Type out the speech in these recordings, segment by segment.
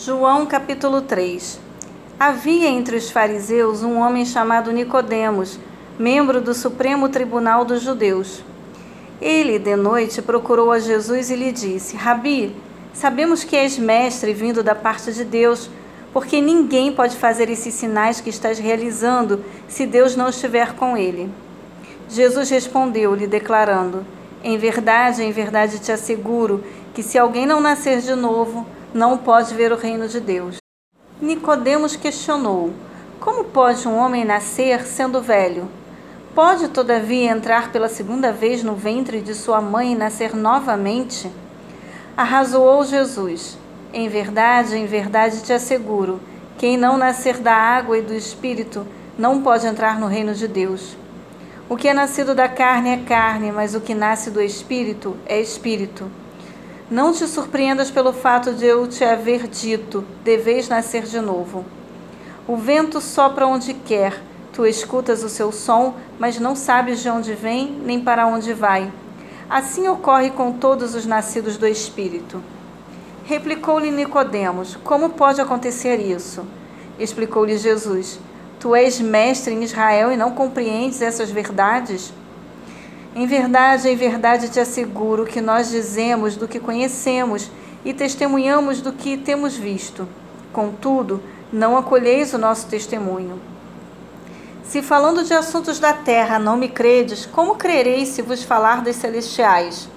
João capítulo 3 Havia entre os fariseus um homem chamado Nicodemos, membro do Supremo Tribunal dos Judeus. Ele, de noite, procurou a Jesus e lhe disse: Rabi, sabemos que és mestre vindo da parte de Deus, porque ninguém pode fazer esses sinais que estás realizando se Deus não estiver com ele. Jesus respondeu-lhe, declarando: Em verdade, em verdade te asseguro que se alguém não nascer de novo, não pode ver o reino de Deus. Nicodemos questionou: Como pode um homem nascer sendo velho? Pode, todavia, entrar pela segunda vez no ventre de sua mãe e nascer novamente? Arrazoou Jesus: Em verdade, em verdade te asseguro, quem não nascer da água e do espírito não pode entrar no reino de Deus. O que é nascido da carne é carne, mas o que nasce do espírito é espírito. Não te surpreendas pelo fato de eu te haver dito: deveis nascer de novo. O vento sopra onde quer, tu escutas o seu som, mas não sabes de onde vem nem para onde vai. Assim ocorre com todos os nascidos do Espírito. Replicou-lhe Nicodemos: Como pode acontecer isso? Explicou-lhe Jesus: Tu és mestre em Israel e não compreendes essas verdades? Em verdade, em verdade te asseguro que nós dizemos do que conhecemos e testemunhamos do que temos visto. Contudo, não acolheis o nosso testemunho. Se falando de assuntos da terra não me credes, como crereis se vos falar dos celestiais?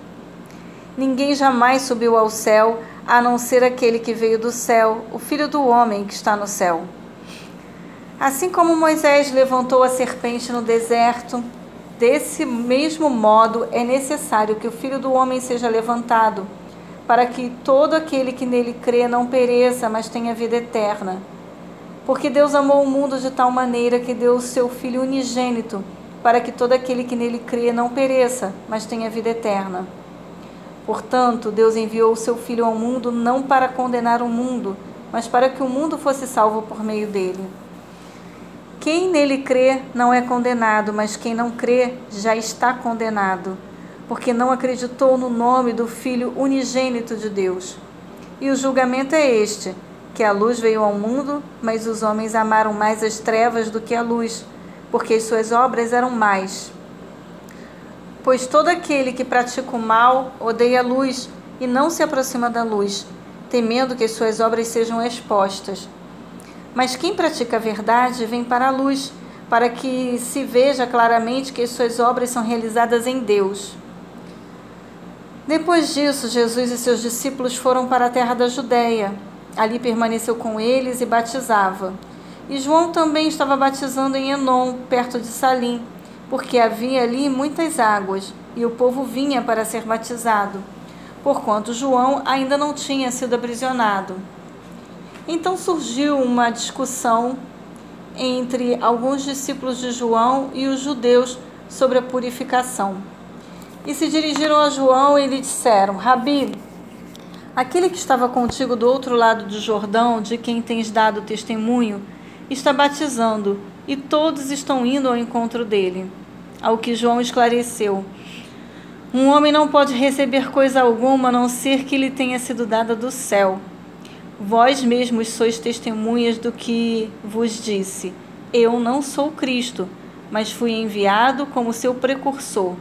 Ninguém jamais subiu ao céu, a não ser aquele que veio do céu, o Filho do homem que está no céu. Assim como Moisés levantou a serpente no deserto, Desse mesmo modo, é necessário que o Filho do Homem seja levantado, para que todo aquele que nele crê não pereça, mas tenha vida eterna. Porque Deus amou o mundo de tal maneira que deu o seu Filho unigênito, para que todo aquele que nele crê não pereça, mas tenha vida eterna. Portanto, Deus enviou o seu Filho ao mundo não para condenar o mundo, mas para que o mundo fosse salvo por meio dele. Quem nele crê não é condenado, mas quem não crê já está condenado, porque não acreditou no nome do Filho unigênito de Deus. E o julgamento é este: que a luz veio ao mundo, mas os homens amaram mais as trevas do que a luz, porque as suas obras eram mais. Pois todo aquele que pratica o mal odeia a luz e não se aproxima da luz, temendo que as suas obras sejam expostas. Mas quem pratica a verdade vem para a luz, para que se veja claramente que as suas obras são realizadas em Deus. Depois disso, Jesus e seus discípulos foram para a terra da Judéia. Ali permaneceu com eles e batizava. E João também estava batizando em Enom, perto de Salim, porque havia ali muitas águas, e o povo vinha para ser batizado, porquanto João ainda não tinha sido aprisionado. Então surgiu uma discussão entre alguns discípulos de João e os judeus sobre a purificação. E se dirigiram a João e lhe disseram: Rabi, aquele que estava contigo do outro lado do Jordão, de quem tens dado testemunho, está batizando, e todos estão indo ao encontro dele. Ao que João esclareceu: Um homem não pode receber coisa alguma a não ser que lhe tenha sido dada do céu. Vós mesmos sois testemunhas do que vos disse. Eu não sou Cristo, mas fui enviado como seu precursor.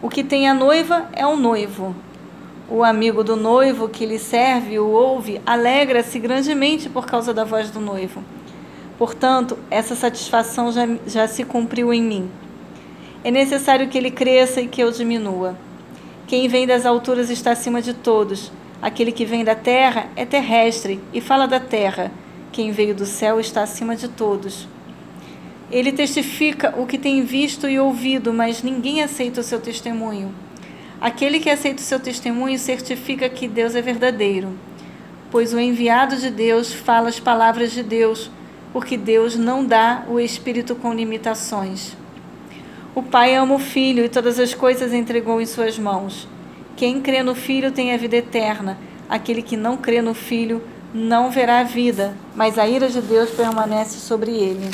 O que tem a noiva é o noivo. O amigo do noivo que lhe serve o ouve, alegra-se grandemente por causa da voz do noivo. Portanto, essa satisfação já, já se cumpriu em mim. É necessário que ele cresça e que eu diminua. Quem vem das alturas está acima de todos Aquele que vem da terra é terrestre e fala da terra. Quem veio do céu está acima de todos. Ele testifica o que tem visto e ouvido, mas ninguém aceita o seu testemunho. Aquele que aceita o seu testemunho certifica que Deus é verdadeiro, pois o enviado de Deus fala as palavras de Deus, porque Deus não dá o Espírito com limitações. O Pai ama o Filho e todas as coisas entregou em suas mãos. Quem crê no Filho tem a vida eterna. Aquele que não crê no Filho não verá a vida, mas a ira de Deus permanece sobre ele.